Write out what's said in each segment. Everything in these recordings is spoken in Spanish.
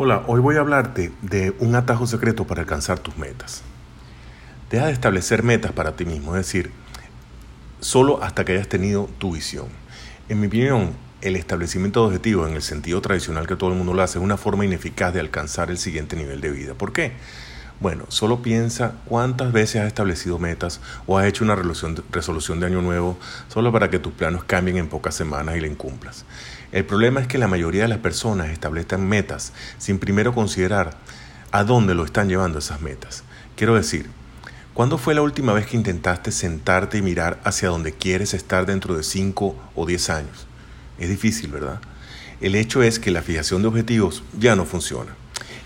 Hola, hoy voy a hablarte de un atajo secreto para alcanzar tus metas. Deja de establecer metas para ti mismo, es decir, solo hasta que hayas tenido tu visión. En mi opinión, el establecimiento de objetivos en el sentido tradicional que todo el mundo lo hace es una forma ineficaz de alcanzar el siguiente nivel de vida. ¿Por qué? Bueno, solo piensa cuántas veces has establecido metas o has hecho una resolución de año nuevo solo para que tus planos cambien en pocas semanas y la incumplas. El problema es que la mayoría de las personas establecen metas sin primero considerar a dónde lo están llevando esas metas. Quiero decir, ¿cuándo fue la última vez que intentaste sentarte y mirar hacia donde quieres estar dentro de 5 o 10 años? Es difícil, ¿verdad? El hecho es que la fijación de objetivos ya no funciona.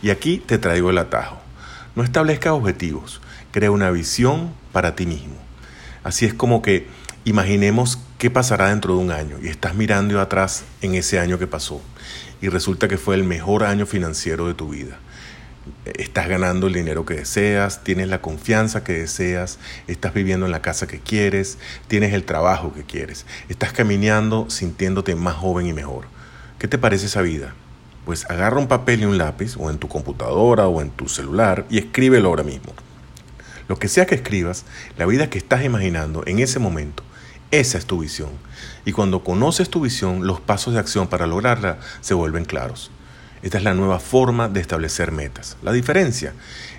Y aquí te traigo el atajo. No establezca objetivos, crea una visión para ti mismo. Así es como que Imaginemos qué pasará dentro de un año y estás mirando atrás en ese año que pasó y resulta que fue el mejor año financiero de tu vida. Estás ganando el dinero que deseas, tienes la confianza que deseas, estás viviendo en la casa que quieres, tienes el trabajo que quieres, estás caminando sintiéndote más joven y mejor. ¿Qué te parece esa vida? Pues agarra un papel y un lápiz, o en tu computadora o en tu celular, y escríbelo ahora mismo. Lo que sea que escribas, la vida que estás imaginando en ese momento, esa es tu visión. Y cuando conoces tu visión, los pasos de acción para lograrla se vuelven claros. Esta es la nueva forma de establecer metas. La diferencia,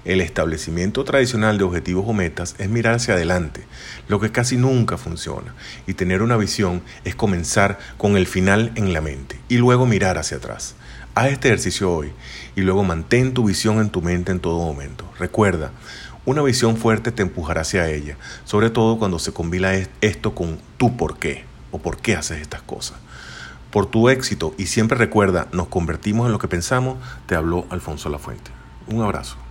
el establecimiento tradicional de objetivos o metas es mirar hacia adelante, lo que casi nunca funciona. Y tener una visión es comenzar con el final en la mente y luego mirar hacia atrás. Haz este ejercicio hoy y luego mantén tu visión en tu mente en todo momento. Recuerda, una visión fuerte te empujará hacia ella, sobre todo cuando se combina esto con tu por qué o por qué haces estas cosas. Por tu éxito y siempre recuerda, nos convertimos en lo que pensamos, te habló Alfonso Lafuente. Un abrazo.